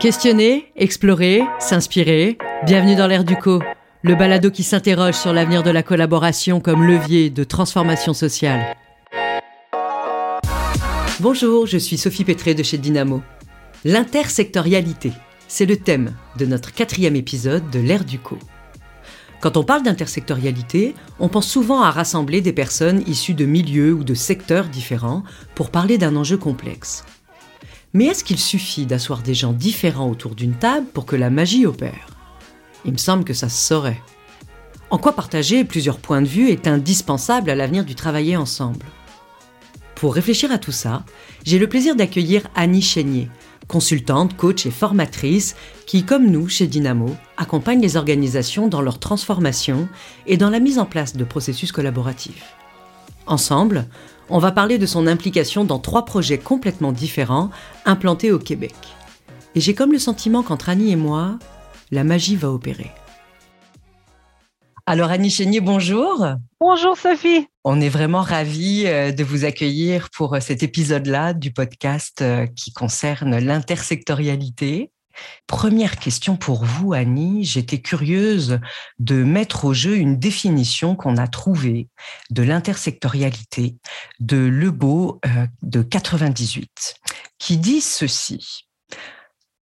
Questionner, explorer, s'inspirer. Bienvenue dans l'ère du co, le balado qui s'interroge sur l'avenir de la collaboration comme levier de transformation sociale. Bonjour, je suis Sophie Pétré de chez Dynamo. L'intersectorialité, c'est le thème de notre quatrième épisode de l'ère du co. Quand on parle d'intersectorialité, on pense souvent à rassembler des personnes issues de milieux ou de secteurs différents pour parler d'un enjeu complexe. Mais est-ce qu'il suffit d'asseoir des gens différents autour d'une table pour que la magie opère? Il me semble que ça se saurait. En quoi partager plusieurs points de vue est indispensable à l'avenir du travailler ensemble? Pour réfléchir à tout ça, j'ai le plaisir d'accueillir Annie Chénier, consultante, coach et formatrice qui, comme nous chez Dynamo, accompagne les organisations dans leur transformation et dans la mise en place de processus collaboratifs. Ensemble, on va parler de son implication dans trois projets complètement différents implantés au Québec. Et j'ai comme le sentiment qu'entre Annie et moi, la magie va opérer. Alors Annie Chénier, bonjour. Bonjour Sophie. On est vraiment ravis euh, de vous accueillir pour euh, cet épisode-là du podcast euh, qui concerne l'intersectorialité. Première question pour vous, Annie. J'étais curieuse de mettre au jeu une définition qu'on a trouvée de l'intersectorialité de Lebeau de 98, qui dit ceci.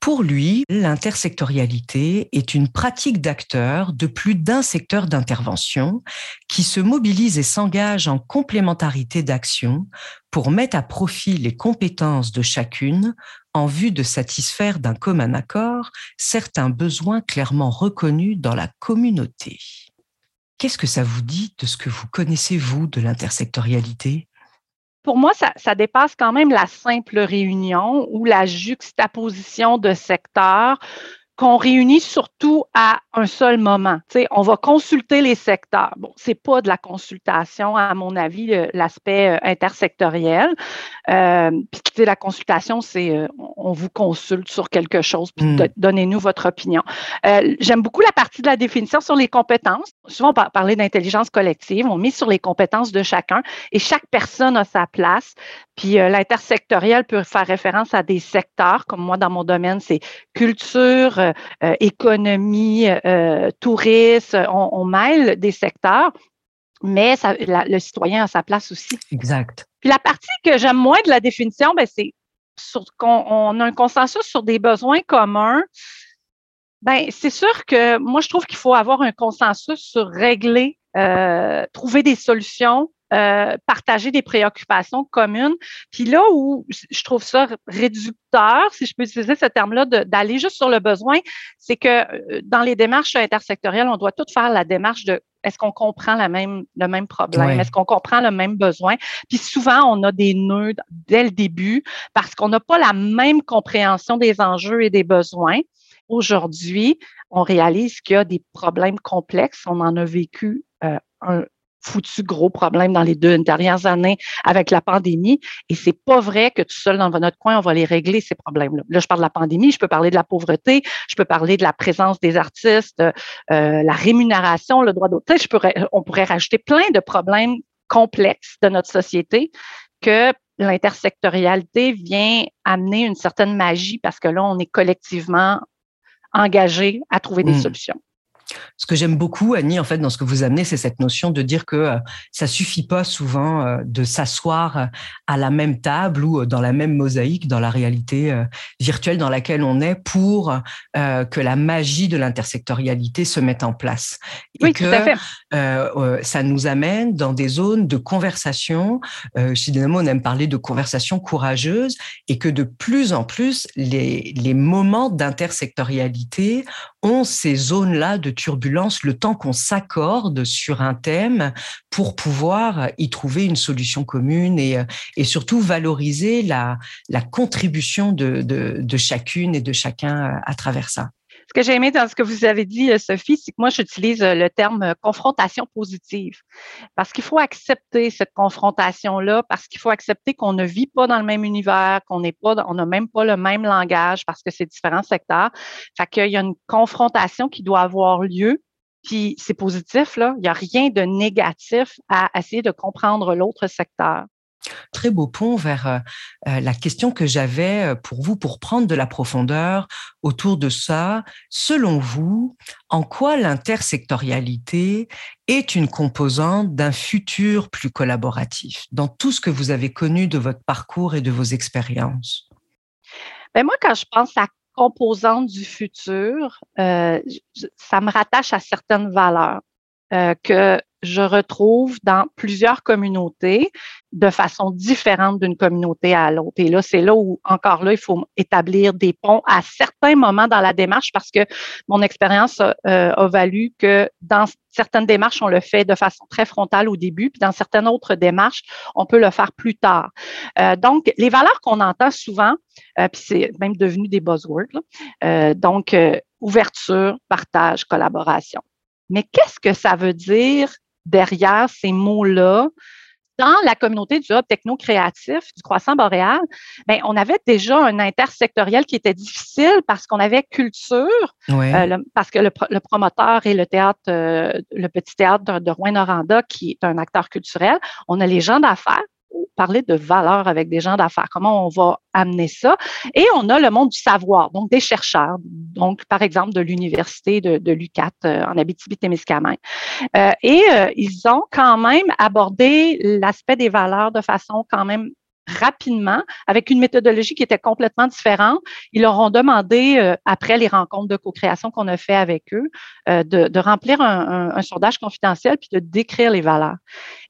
Pour lui, l'intersectorialité est une pratique d'acteurs de plus d'un secteur d'intervention qui se mobilise et s'engage en complémentarité d'action pour mettre à profit les compétences de chacune en vue de satisfaire d'un commun accord certains besoins clairement reconnus dans la communauté. Qu'est-ce que ça vous dit de ce que vous connaissez, vous, de l'intersectorialité? Pour moi, ça, dépasse quand même la simple réunion ou la juxtaposition de secteurs qu'on réunit surtout à un seul moment. on va consulter les secteurs. Bon, c'est pas de la consultation, à mon avis, l'aspect euh, intersectoriel. Euh, puis, la consultation, c'est euh, on vous consulte sur quelque chose, puis hmm. donnez-nous votre opinion. Euh, j'aime beaucoup la partie de la définition sur les compétences. Souvent, on parler d'intelligence collective, on met sur les compétences de chacun et chaque personne a sa place. Puis euh, l'intersectoriel peut faire référence à des secteurs, comme moi dans mon domaine, c'est culture, euh, euh, économie, tourisme. On, mêle des secteurs, mais ça, le citoyen a sa place aussi. Exact. Puis la partie que j'aime moins de la définition, ben, c'est qu'on on a un consensus sur des besoins communs. Ben, c'est sûr que moi, je trouve qu'il faut avoir un consensus sur régler, trouver des solutions euh, partager des préoccupations communes. Puis là où je trouve ça réducteur, si je peux utiliser ce terme-là, d'aller juste sur le besoin, c'est que euh, dans les démarches intersectorielles, on doit tout faire la démarche de est-ce qu'on comprend la même, le même problème? Est-ce qu'on comprend le même besoin? Puis souvent, on a des nœuds dès le début parce qu'on n'a pas la même compréhension des enjeux et des besoins. Aujourd'hui, on réalise qu'il y a des problèmes complexes. On en a vécu euh, un, foutu gros problème dans les deux dernières années avec la pandémie. Et c'est pas vrai que tout seul dans notre coin, on va les régler, ces problèmes-là. Là, je parle de la pandémie, je peux parler de la pauvreté, je peux parler de la présence des artistes, euh, la rémunération, le droit d'auteur. Je pourrais, on pourrait rajouter plein de problèmes complexes de notre société que l'intersectorialité vient amener une certaine magie parce que là, on est collectivement engagé à trouver des mmh. solutions. Ce que j'aime beaucoup, Annie, en fait, dans ce que vous amenez, c'est cette notion de dire que euh, ça suffit pas souvent euh, de s'asseoir euh, à la même table ou dans la même mosaïque dans la réalité virtuelle dans laquelle on est pour que la magie de l'intersectorialité se mette en place. Et que ça nous amène dans des zones de conversation. chez Dynamo, on aime parler de conversation courageuse et que de plus en plus, les, les moments d'intersectorialité ont ces zones-là de le temps qu'on s'accorde sur un thème pour pouvoir y trouver une solution commune et, et surtout valoriser la, contribution de, chacune et de chacun à travers ça. Ce que j'ai aimé dans ce que vous avez dit, euh, Sophie, c'est que moi, j'utilise euh, le terme euh, confrontation positive. Parce qu'il faut accepter cette confrontation-là, parce qu'il faut accepter qu'on ne vit pas dans le même univers, qu'on n'est pas, on n'a même pas le même langage parce que c'est différents secteurs. Fait qu'il y a une confrontation qui doit avoir lieu. Puis c'est positif, là. Il n'y a rien de négatif à essayer de comprendre l'autre secteur. Très beau pont vers euh, euh, la question que j'avais euh, pour vous pour prendre de la profondeur autour de ça. Selon vous, en quoi l'intersectorialité est une composante d'un futur plus collaboratif dans tout ce que vous avez connu de votre parcours et de vos expériences? Ben moi, quand je pense à composante du futur, ça me rattache à certaines valeurs que je retrouve dans plusieurs communautés de façon différente d'une communauté à l'autre. Et là, c'est là où, encore là, il faut établir des ponts à certains moments dans la démarche parce que mon expérience euh, a valu que dans certaines démarches, on le fait de façon très frontale au début, puis dans certaines autres démarches, on peut le faire plus tard. Euh, donc, les valeurs qu'on entend souvent, euh, puis c'est même devenu des buzzwords, donc ouverture, partage, collaboration. Mais qu'est-ce que ça veut dire derrière ces mots-là, dans la communauté du hub techno-créatif du croissant boréal, ben, on avait déjà un intersectoriel qui était difficile parce qu'on avait culture, euh, parce que le, promoteur est le théâtre, euh, le petit théâtre de Rouen-Noranda, qui est un acteur culturel. On a les gens d'affaires parler de valeur avec des gens d'affaires, comment on va amener ça? Et on a le monde du savoir, donc des chercheurs, donc par exemple de l'université de, de l'UCAT euh, en Abitibi-Témiscamingue. Euh, et euh, ils ont quand même abordé l'aspect des valeurs de façon quand même rapidement avec une méthodologie qui était complètement différente. Ils leur ont demandé, après les rencontres de co-création qu'on a fait avec eux, de, remplir un, sondage confidentiel puis de décrire les valeurs.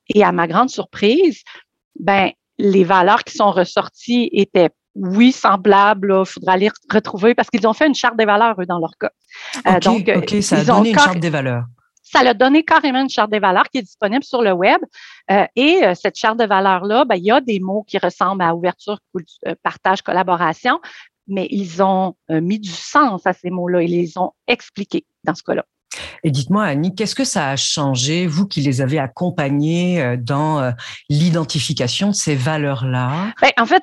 Et à ma grande surprise, ben les valeurs qui sont ressorties étaient oui, semblables. Il faudra les retrouver parce qu'ils ont fait une charte des valeurs, eux, dans leur cas. Euh, donc, OK, ça a donné une charte des valeurs. Ça a donné carrément une charte des valeurs qui est disponible sur le web. Euh, et euh, cette charte de valeurs-là, ben, il y a des mots qui ressemblent à ouverture, partage, collaboration, mais ils ont mis du sens à ces mots-là. Ils les ont expliqués dans ce cas-là. Et dites-moi, Annie, qu'est-ce que ça a changé, vous qui les avez accompagnés euh, dans euh, l'identification de ces valeurs-là? Ben, en fait,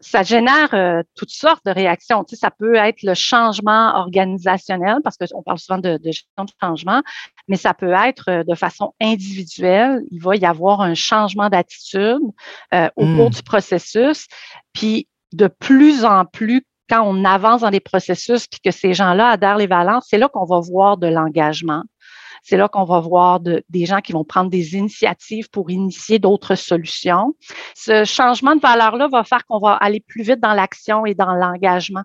ça, génère euh, toutes sortes de réactions. Tu sais, ça peut être le changement organisationnel, parce qu'on parle souvent de, de, gestion de changement, mais ça peut être de façon individuelle. Il va y avoir un changement d'attitude au cours mmh. du processus. Puis, de plus en plus, quand on avance dans les processus puis que ces gens-là adhèrent les valences, c'est là qu'on va voir de l'engagement. C'est là qu'on va voir des gens qui vont prendre des initiatives pour initier d'autres solutions. Ce changement de valeur-là va faire qu'on va aller plus vite dans l'action et dans l'engagement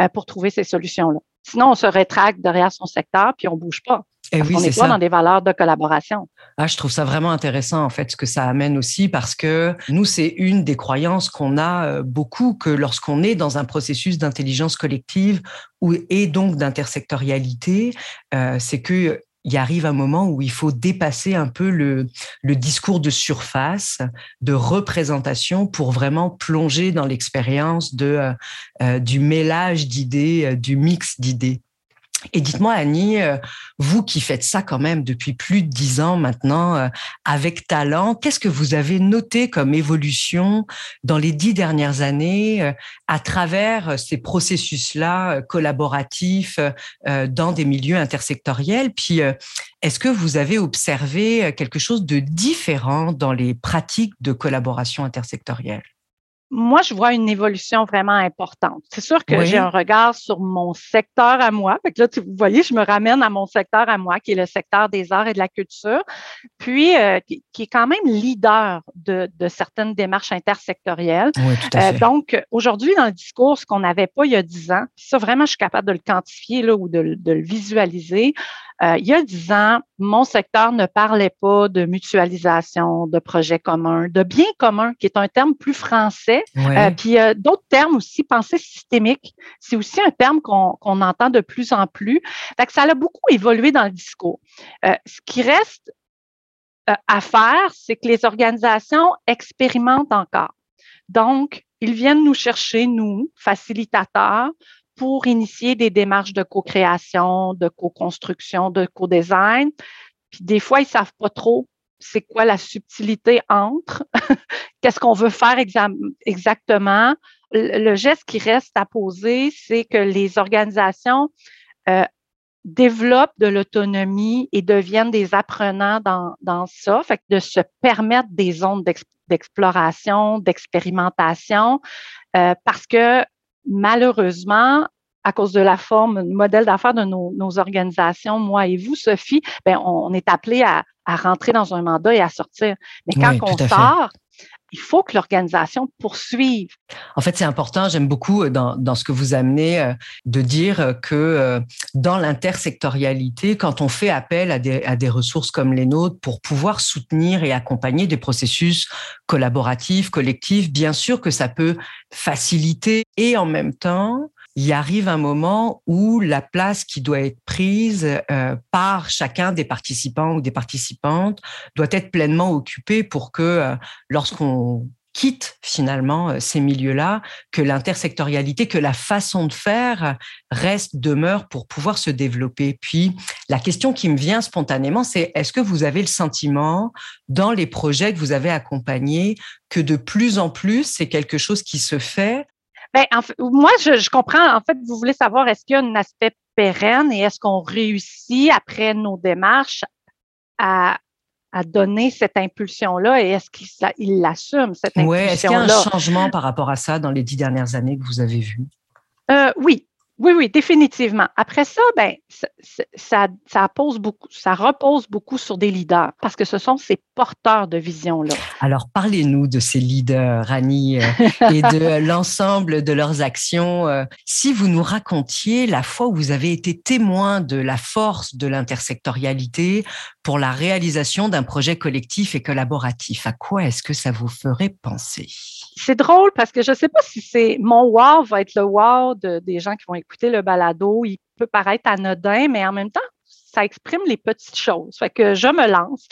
euh, pour trouver ces solutions-là. Sinon, on se rétracte derrière son secteur puis on bouge pas. Et oui, on pas dans des valeurs de collaboration. Ah, je trouve ça vraiment intéressant, en fait, ce que ça amène aussi, parce que nous, c'est une des croyances qu'on a euh, beaucoup, que lorsqu'on est dans un processus d'intelligence collective ou, et donc d'intersectorialité, euh, c'est que il arrive un moment où il faut dépasser un peu le, le discours de surface, de représentation, pour vraiment plonger dans l'expérience de euh, du mélange d'idées, du mix d'idées. Et dites-moi, Annie, euh, vous qui faites ça quand même depuis plus de dix ans maintenant, euh, avec talent, qu'est-ce que vous avez noté comme évolution dans les dix dernières années euh, à travers ces processus-là collaboratifs dans des milieux intersectoriels? Puis, est-ce que vous avez observé quelque chose de différent dans les pratiques de collaboration intersectorielle? Moi, je vois une évolution vraiment importante. C'est sûr que j'ai un regard sur mon secteur à moi. Fait que là, vous voyez, je me ramène à mon secteur à moi, qui est le secteur des arts et de la culture, puis euh, qui, est quand même leader de, de certaines démarches intersectorielles. Oui, tout à euh, donc, aujourd'hui, dans le discours, ce qu'on n'avait pas il y a dix ans, ça, vraiment, je suis capable de le quantifier là, ou de, de le visualiser. Euh, il y a dix ans, mon secteur ne parlait pas de mutualisation, de projets communs, de biens communs, qui est un terme plus français. Euh, puis euh, d'autres termes aussi, pensée systémique, c'est aussi un terme qu'on entend de plus en plus. Fait que ça a beaucoup évolué dans le discours. ce qui reste à faire, c'est que les organisations expérimentent encore. Donc, ils viennent nous chercher, nous, facilitateurs, pour initier des démarches de co-création, de co-construction, de co-design. Puis des fois, ils savent pas trop c'est quoi la subtilité entre, qu'est-ce qu'on veut faire exactement. Le, geste qui reste à poser, c'est que les organisations euh, développent de l'autonomie et deviennent des apprenants dans, dans ça, fait que de se permettre des zones d'exploration, d'expérimentation, euh, parce que malheureusement, à cause de la forme, le modèle d'affaires de nos, nos, organisations, moi et vous, Sophie, ben, on, est appelé à, à, rentrer dans un mandat et à sortir. Mais quand on sort, il faut que l'organisation poursuive. En fait, c'est important, j'aime beaucoup euh, dans, ce que vous amenez euh, de dire que euh, dans l'intersectorialité, quand on fait appel à des ressources comme les nôtres pour pouvoir soutenir et accompagner des processus collaboratifs, collectifs, bien sûr que ça peut faciliter et en même temps il arrive un moment où la place qui doit être prise euh, par chacun des participants ou des participantes doit être pleinement occupée pour que euh, lorsqu'on quitte finalement euh, ces milieux-là, que l'intersectorialité, que la façon de faire reste, demeure pour pouvoir se développer. Puis la question qui me vient spontanément, c'est est-ce que vous avez le sentiment dans les projets que vous avez accompagnés que de plus en plus c'est quelque chose qui se fait ben, en fait, moi, je, je, comprends. En fait, vous voulez savoir est-ce qu'il y a un aspect pérenne et est-ce qu'on réussit après nos démarches à, à donner cette impulsion-là et est-ce qu'il l'assume, cette impulsion-là? Oui, est-ce qu'il y a un changement par rapport à ça dans les dix dernières années que vous avez vues? Euh, oui, oui, oui, définitivement. Après ça, ben, ça, ça, pose beaucoup, ça repose beaucoup sur des leaders parce que ce sont ces porteurs de vision-là. Alors, parlez-nous de ces leaders, Annie, euh, et de l'ensemble de leurs actions. Euh, si vous nous racontiez la fois où vous avez été témoin de la force de l'intersectorialité pour la réalisation d'un projet collectif et collaboratif, à quoi est-ce que ça vous ferait penser? c'est drôle parce que je ne sais pas si c'est mon wow va être le wow des gens qui vont écouter le balado. Il peut paraître anodin, mais en même temps, ça exprime les petites choses. Fait que je me lance.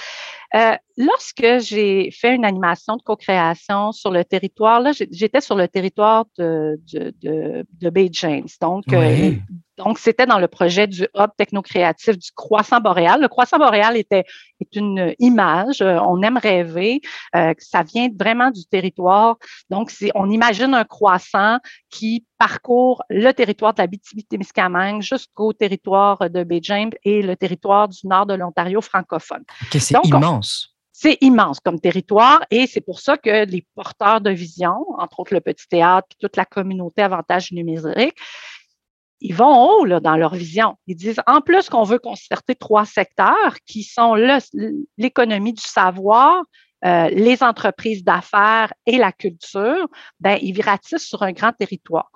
Euh, lorsque j'ai fait une animation de co-création sur le territoire, là, j'étais sur le territoire de, de, de, de Bay James. Donc, euh, donc, c'était dans le projet du hub technocréatif du croissant boréal. Le croissant boréal était est une image. Euh, on aime rêver. Euh, ça vient vraiment du territoire. Donc, on imagine un croissant qui parcourt le territoire de la BTB-Témiscamingue jusqu'au territoire de Bay James et le territoire du nord de l'Ontario francophone. c'est immense. C'est immense comme territoire et c'est pour ça que les porteurs de vision, entre autres le petit théâtre, toute la communauté avantage numérique, ils vont haut dans leur vision. Ils disent, en plus qu'on veut concerter trois secteurs qui sont l'économie du savoir, euh, les entreprises d'affaires et la culture, ben, ils ratissent sur un grand territoire.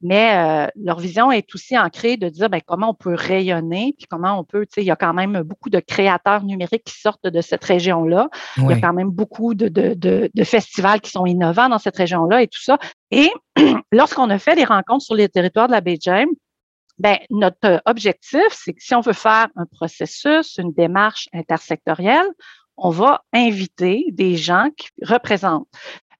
Mais euh, leur vision est aussi ancrée de dire ben, comment on peut rayonner, puis comment on peut, tu sais, il y a quand même beaucoup de créateurs numériques qui sortent de cette région-là. Il y a quand même beaucoup de, de, de, de, festivals qui sont innovants dans cette région-là et tout ça. Et lorsqu'on a fait des rencontres sur les territoires de la James, ben, notre objectif, c'est que si on veut faire un processus, une démarche intersectorielle, on va inviter des gens qui représentent.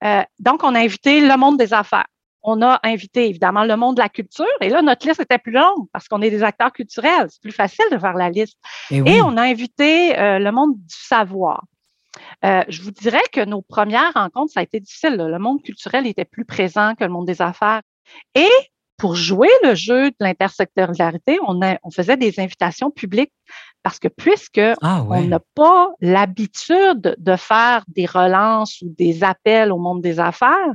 Euh, donc, on a invité le monde des affaires. On a invité évidemment le monde de la culture. Et là, notre liste était plus longue parce qu'on est des acteurs culturels. C'est plus facile de faire la liste. Et, on a invité euh, le monde du savoir. Euh, je vous dirais que nos premières rencontres, ça a été difficile. Le monde culturel était plus présent que le monde des affaires. Et pour jouer le jeu de l'intersectorialité, on, on faisait des invitations publiques parce que puisque ah on n'a pas l'habitude de faire des relances ou des appels au monde des affaires,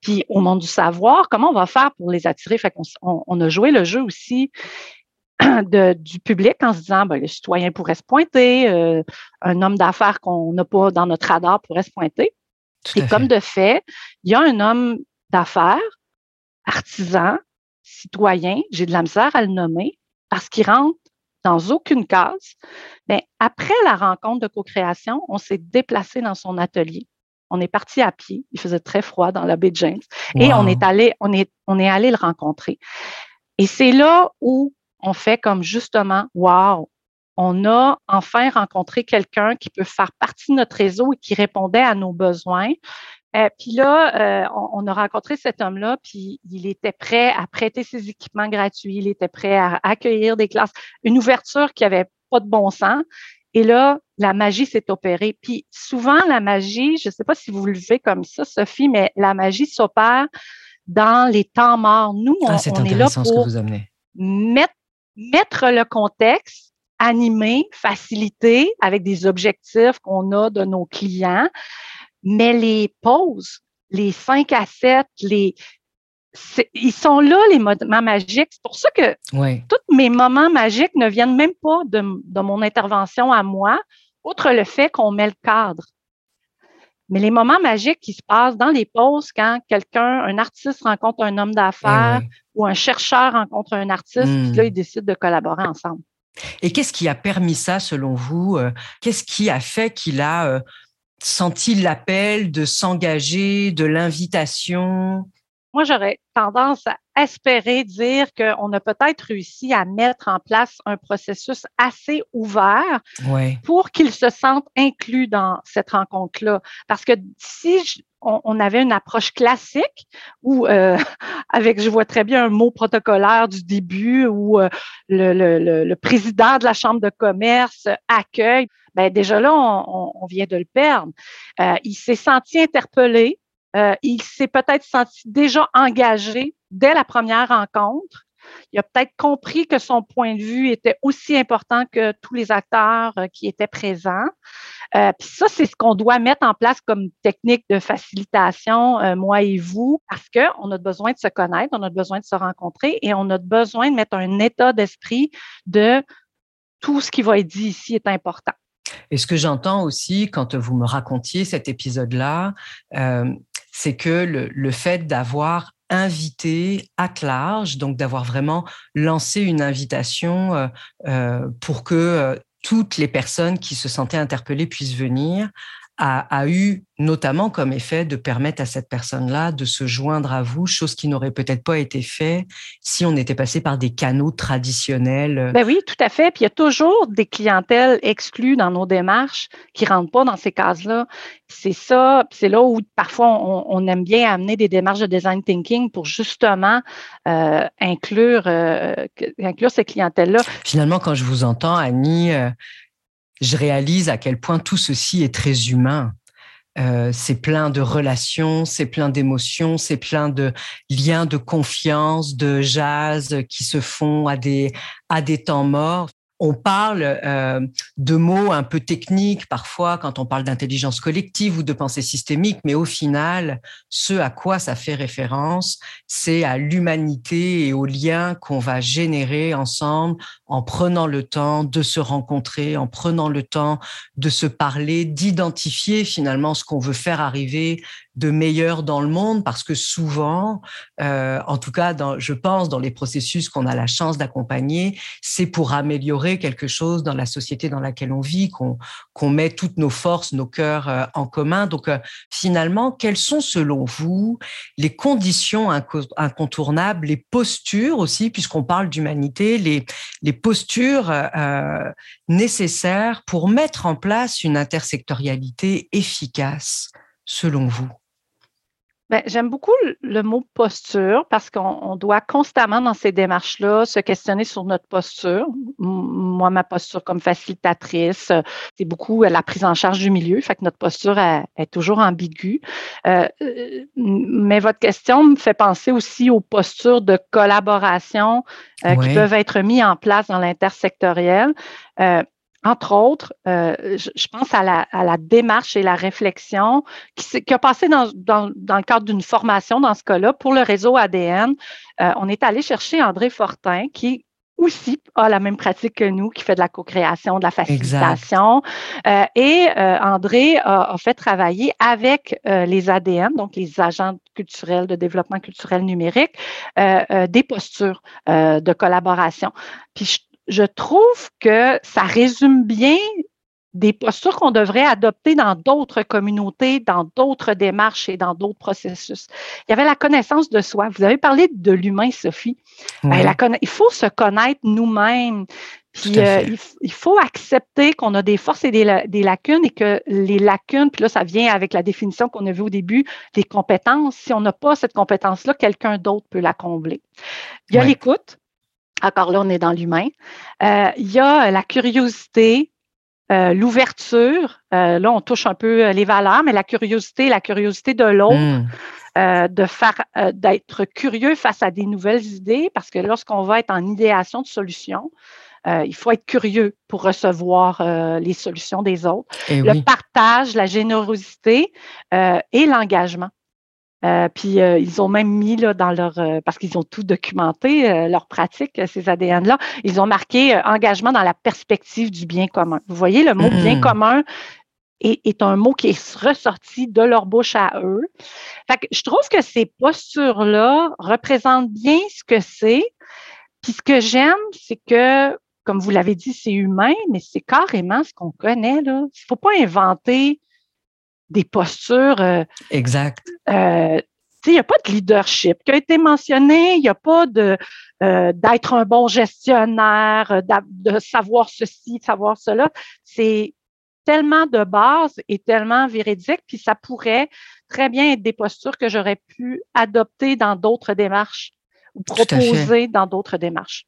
puis au monde du savoir, comment on va faire pour les attirer? Fait qu'on on, a joué le jeu aussi de, du public en se disant, ben, le citoyen pourrait se pointer, euh, un homme d'affaires qu'on n'a pas dans notre radar pourrait se pointer. Et comme de fait, il y a un homme d'affaires, artisan, citoyen, j'ai de la misère à le nommer, parce qu'il rentre dans aucune case. Mais après la rencontre de co-création, on s'est déplacé dans son atelier. On est parti à pied. Il faisait très froid dans la baie de James. Et on est allé, on est, on est allé le rencontrer. Et c'est là où on fait comme justement, wow, on a enfin rencontré quelqu'un qui peut faire partie de notre réseau et qui répondait à nos besoins, euh, puis là, euh, on, a rencontré cet homme-là, puis il était prêt à prêter ses équipements gratuits, il était prêt à accueillir des classes, une ouverture qui avait pas de bon sens. Et là, la magie s'est opérée. Puis souvent, la magie, je ne sais pas si vous le vivez comme ça, Sophie, mais la magie s'opère dans les temps morts. Nous, on, ah, est là pour mettre mettre le contexte, animer, faciliter avec des objectifs qu'on a de nos clients, mais les pauses, les 5 à 7, les, ils sont là, les moments magiques. C'est pour ça que tous mes moments magiques ne viennent même pas de, de mon intervention à moi, outre le fait qu'on met le cadre. Mais les moments magiques qui se passent dans les pauses quand quelqu'un, un artiste rencontre un homme d'affaires ou un chercheur rencontre un artiste, puis là, hmm. ils décident de collaborer ensemble. Et qu'est-ce qui a permis ça selon vous? Euh, qu'est-ce qui a fait qu'il a euh, senti l'appel de s'engager, de l'invitation? Moi, j'aurais tendance à espérer dire qu'on a peut-être réussi à mettre en place un processus assez ouvert pour qu'ils se sentent inclus dans cette rencontre-là. Parce que si on, avait une approche classique où, euh, avec, je vois très bien un mot protocolaire du début où euh, le, président de la chambre de commerce accueille, ben déjà là, on, vient de le perdre. Euh, il s'est senti interpellé euh, il s'est peut-être senti déjà engagé dès la première rencontre. Il a peut-être compris que son point de vue était aussi important que tous les acteurs euh, qui étaient présents. Euh, puis ça, c'est ce qu'on doit mettre en place comme technique de facilitation, moi et vous, parce qu'on a besoin de se connaître, on a besoin de se rencontrer et on a besoin de mettre un état d'esprit de tout ce qui va être dit ici est important. Et ce que j'entends aussi quand vous me racontiez cet épisode-là, c'est que le, fait d'avoir invité à large, donc d'avoir vraiment lancé une invitation euh, euh, pour que euh, toutes les personnes qui se sentaient interpellées puissent venir, a, eu notamment comme effet de permettre à cette personne-là de se joindre à vous, chose qui n'aurait peut-être pas été fait si on était passé par des canaux traditionnels. Ben oui, tout à fait. Puis il y a toujours des clientèles exclues dans nos démarches qui rentrent pas dans ces cases-là. C'est ça, c'est là où parfois on, aime bien amener des démarches de design thinking pour justement euh, inclure, euh, inclure ces clientèles-là. Finalement, quand je vous entends, Annie, euh, je réalise à quel point tout ceci est très humain. Euh, c'est plein de relations, c'est plein d'émotions, c'est plein de liens de confiance, de jazz qui se font à des à des temps morts on parle euh, de mots un peu techniques parfois quand on parle d'intelligence collective ou de pensée systémique, mais au final, ce à quoi ça fait référence, c'est à l'humanité et aux liens qu'on va générer ensemble en prenant le temps de se rencontrer, en prenant le temps de se parler, d'identifier finalement ce qu'on veut faire arriver de meilleur dans le monde, parce que souvent, euh, en tout cas, je pense, dans les processus qu'on a la chance d'accompagner, c'est pour améliorer quelque chose dans la société dans laquelle on vit, qu'on qu'on met toutes nos forces, nos cœurs euh, en commun. Donc, euh, finalement, quelles sont, selon vous, les conditions incontournables, les postures aussi, puisqu'on parle d'humanité, les, les postures nécessaires pour mettre en place une intersectorialité efficace, selon vous? J'aime beaucoup le mot posture parce qu'on doit constamment dans ces démarches-là se questionner sur notre posture. Moi, ma posture comme facilitatrice, c'est beaucoup la prise en charge du milieu, fait que notre posture est, toujours ambiguë. Euh, mais votre question me fait penser aussi aux postures de collaboration euh, qui peuvent être mises en place dans l'intersectoriel. Euh, entre autres, euh, je, pense à la, démarche et la réflexion qui, a passé dans, le cadre d'une formation dans ce cas-là pour le réseau ADN. Euh, on est allé chercher André Fortin qui aussi a la même pratique que nous, qui fait de la co-création, de la facilitation. Euh, et André a, fait travailler avec les ADN, donc les agents culturels de développement culturel numérique, des postures de collaboration. Puis je trouve que ça résume bien des postures qu'on devrait adopter dans d'autres communautés, dans d'autres démarches et dans d'autres processus. Il y avait la connaissance de soi. Vous avez parlé de l'humain, Sophie. Ben, il faut se connaître nous-mêmes. Puis euh, il, faut accepter qu'on a des forces et des, des, lacunes et que les lacunes, puis là, ça vient avec la définition qu'on a vue au début, des compétences. Si on n'a pas cette compétence-là, quelqu'un d'autre peut la combler. Il y a l'écoute. Encore là, on est dans l'humain. Euh, il y a la curiosité, euh, l'ouverture. Euh, là, on touche un peu les valeurs, mais la curiosité, la curiosité de l'autre. de faire, d'être curieux face à des nouvelles idées, parce que lorsqu'on va être en idéation de solutions, il faut être curieux pour recevoir les solutions des autres. Eh le partage, la générosité et l'engagement. Euh, puis euh, ils ont même mis là, dans leur, euh, parce qu'ils ont tout documenté, leur pratique, ces ADN-là, ils ont marqué engagement dans la perspective du bien commun. Vous voyez, le mot bien mm. commun est, est, un mot qui est ressorti de leur bouche à eux. Fait que je trouve que ces postures-là représentent bien ce que c'est. Puis ce que j'aime, c'est que, comme vous l'avez dit, c'est humain, mais c'est carrément ce qu'on connaît. Là. Il ne faut pas inventer des postures. Euh, exact. Euh, il n'y a pas de leadership qui a été mentionné, il n'y a pas de euh, d'être un bon gestionnaire, de savoir ceci, de savoir cela. C'est tellement de base et tellement véridique, puis ça pourrait très bien être des postures que j'aurais pu adopter dans d'autres démarches ou proposer dans d'autres démarches.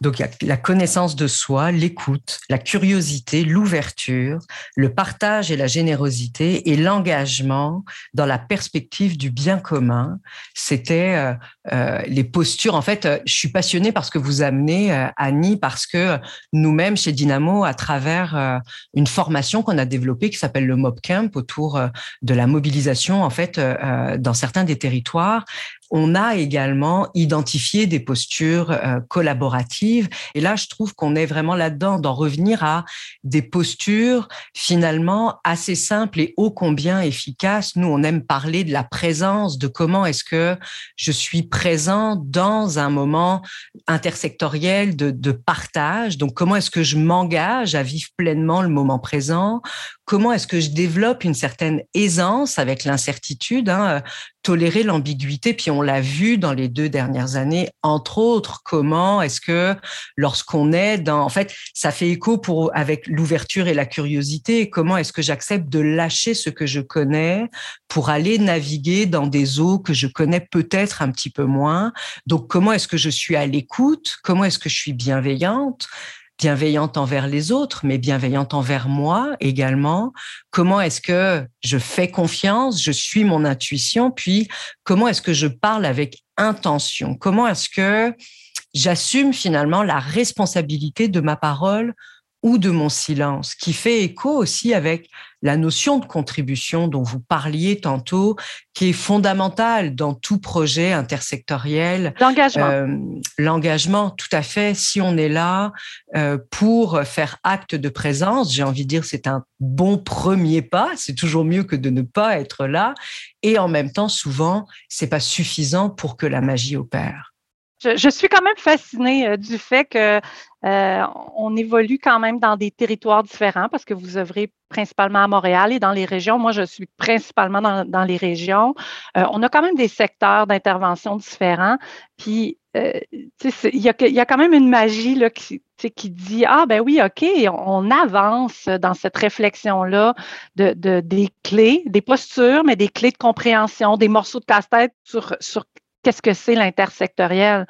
Donc il y a la connaissance de soi, l'écoute, la curiosité, l'ouverture, le partage et la générosité et l'engagement dans la perspective du bien commun. C'était euh, euh, les postures. En fait, euh, je suis passionnée par ce que vous amenez, Annie, parce que nous-mêmes chez Dynamo, à travers une formation qu'on a développée qui s'appelle le Mob Camp autour de la mobilisation, en fait, dans certains des territoires, on a également identifié des postures euh, collaboratives. Et là, je trouve qu'on est vraiment là-dedans, d'en revenir à des postures finalement assez simples et ô combien efficaces. Nous, on aime parler de la présence, de comment est-ce que je suis présent dans un moment intersectoriel de, partage. Donc, comment est-ce que je m'engage à vivre pleinement le moment présent? Comment est-ce que je développe une certaine aisance avec l'incertitude hein, tolérer l'ambiguïté? Puis on l'a vu dans les deux dernières années, entre autres, comment est-ce que lorsqu'on est dans, en fait, ça fait écho avec l'ouverture et la curiosité. Comment est-ce que j'accepte de lâcher ce que je connais pour aller naviguer dans des eaux que je connais peut-être un petit peu moins. Donc comment est-ce que je suis à l'écoute? Comment est-ce que je suis bienveillante? Bienveillante envers les autres, mais bienveillante envers moi également. Comment est-ce que je fais confiance, je suis mon intuition, puis comment est-ce que je parle avec intention? Comment est-ce que j'assume finalement la responsabilité de ma parole ou de mon silence, qui fait écho aussi avec la notion de contribution dont vous parliez tantôt, qui est fondamentale dans tout projet intersectoriel. L'engagement. Euh, l'engagement, tout à fait. Si on est là euh, pour faire acte de présence, j'ai envie de dire c'est un bon premier pas. C'est toujours mieux que de ne pas être là. Et en même temps, souvent, c'est pas suffisant pour que la magie opère. Je, suis quand même fascinée euh, du fait que euh, on évolue quand même dans des territoires différents parce que vous œuvrez principalement à Montréal et dans les régions. Moi, je suis principalement dans, les régions. Euh, on a quand même des secteurs d'intervention différents. Puis, il y, a, quand même une magie là, qui, dit Ah, ben oui, OK, on avance dans cette réflexion-là de, de, des clés, des postures, mais des clés de compréhension, des morceaux de casse-tête sur qu'est-ce que c'est l'intersectoriel?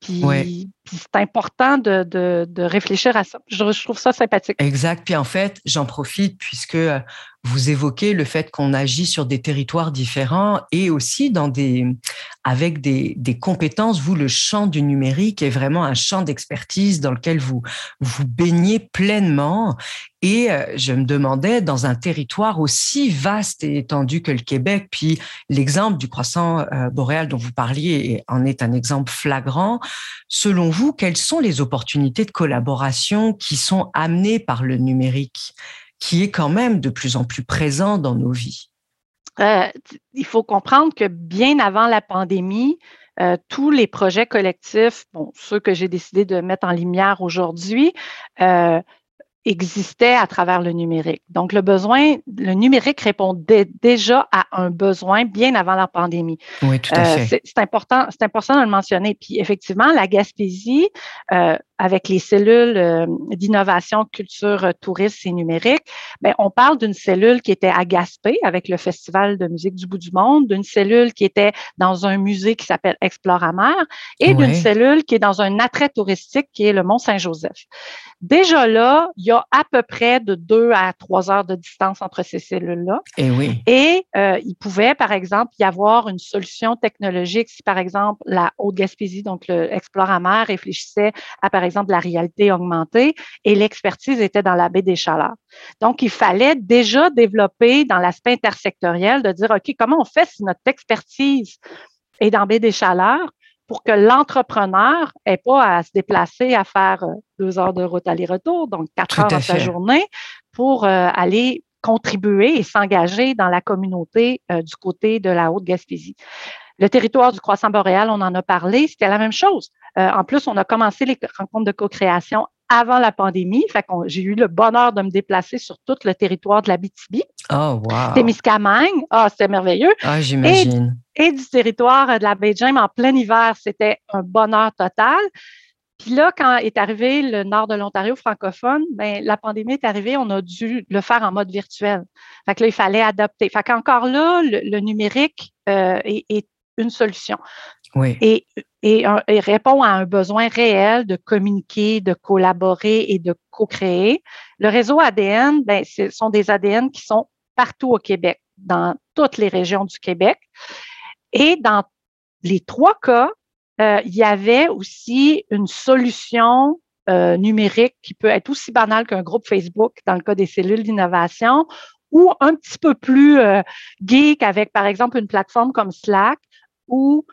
Puis, c'est important de, de, réfléchir à ça. Je, je, trouve ça sympathique. Exact. Puis en fait, j'en profite puisque euh, vous évoquez le fait qu'on agit sur des territoires différents et aussi dans des, avec des, des compétences. Vous, le champ du numérique est vraiment un champ d'expertise dans lequel vous vous baignez pleinement. Et euh, je me demandais, dans un territoire aussi vaste et étendu que le Québec, puis l'exemple du croissant euh, boréal dont vous parliez en est un exemple flagrant. Selon vous, quelles sont les opportunités de collaboration qui sont amenées par le numérique, qui est quand même de plus en plus présent dans nos vies? Euh, il faut comprendre que bien avant la pandémie, euh, tous les projets collectifs, bon, ceux que j'ai décidé de mettre en lumière aujourd'hui, euh, existait à travers le numérique. Donc, le besoin, le numérique répondait déjà à un besoin bien avant la pandémie. Oui, tout à euh, fait. c'est important, c'est important de le mentionner. Puis, effectivement, la Gaspésie, euh, avec les cellules euh, d'innovation, culture, tourisme et numérique, ben, on parle d'une cellule qui était à Gaspé avec le Festival de musique du bout du monde, d'une cellule qui était dans un musée qui s'appelle Explore à mer et d'une cellule qui est dans un attrait touristique qui est le Mont Saint-Joseph. Déjà là, il y a a à peu près de deux à trois heures de distance entre ces cellules-là. Et eh oui. Et euh, il pouvait, par exemple, y avoir une solution technologique si, par exemple, la Haute-Gaspésie, donc l'exploramer, réfléchissait à, par exemple, la réalité augmentée et l'expertise était dans la baie des Chaleurs. Donc, il fallait déjà développer dans l'aspect intersectoriel de dire, OK, comment on fait si notre expertise est dans baie des Chaleurs? Pour que l'entrepreneur n'ait pas à se déplacer, à faire euh, deux heures de route aller-retour, donc quatre heures dans sa journée, pour euh, aller contribuer et s'engager dans la communauté euh, du côté de la Haute-Gaspésie. Le territoire du croissant boréal, on en a parlé, c'était la même chose. en plus, on a commencé les rencontres de co-création avant la pandémie. Fait j'ai eu le bonheur de me déplacer sur tout le territoire de la BTB. Oh, wow. Témiscamingue. Ah, c'était merveilleux. Ah, j'imagine. Et, du territoire de la baie James en plein hiver, c'était un bonheur total. Puis là, quand est arrivé le nord de l'Ontario francophone, ben, la pandémie est arrivée, on a dû le faire en mode virtuel. Fait que là, il fallait adapter. Fait qu'encore là, le, numérique euh, est, une solution. Oui. Et, répond à un besoin réel de communiquer, de collaborer et de co-créer. Le réseau ADN, ben, ce sont des ADN qui sont partout au Québec, dans toutes les régions du Québec. Et dans les trois cas, euh, il y avait aussi une solution euh, numérique qui peut être aussi banale qu'un groupe Facebook dans le cas des cellules d'innovation ou un petit peu plus euh, geek avec, par exemple, une plateforme comme Slack ou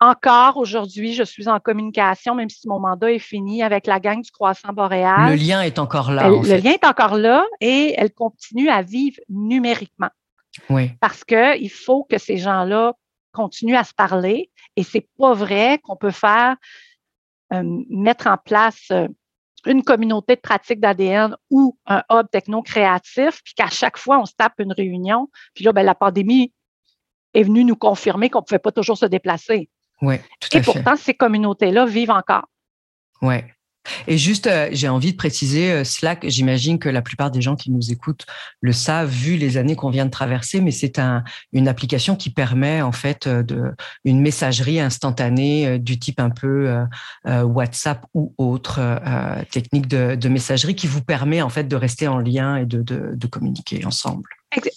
encore aujourd'hui, je suis en communication, même si mon mandat est fini avec la gang du Croissant Boréal. Le lien est encore là. le lien est encore là et elle continue à vivre numériquement. Oui. Parce qu'il faut que ces gens-là continuent à se parler et c'est pas vrai qu'on peut faire euh, mettre en place euh, une communauté de pratique d'ADN ou un hub techno-créatif, puis qu'à chaque fois, on se tape une réunion. Puis là, ben, la pandémie est venue nous confirmer qu'on ne pouvait pas toujours se déplacer. Tout Et pourtant, ces communautés-là vivent encore. Oui. Et juste, euh, j'ai envie de préciser, euh, Slack, j'imagine que la plupart des gens qui nous écoutent le savent, vu les années qu'on vient de traverser, mais c'est un, une application qui permet en fait euh, de, une messagerie instantanée du type un peu WhatsApp ou autre technique de, de, messagerie qui vous permet en fait de rester en lien et de, de, de communiquer ensemble.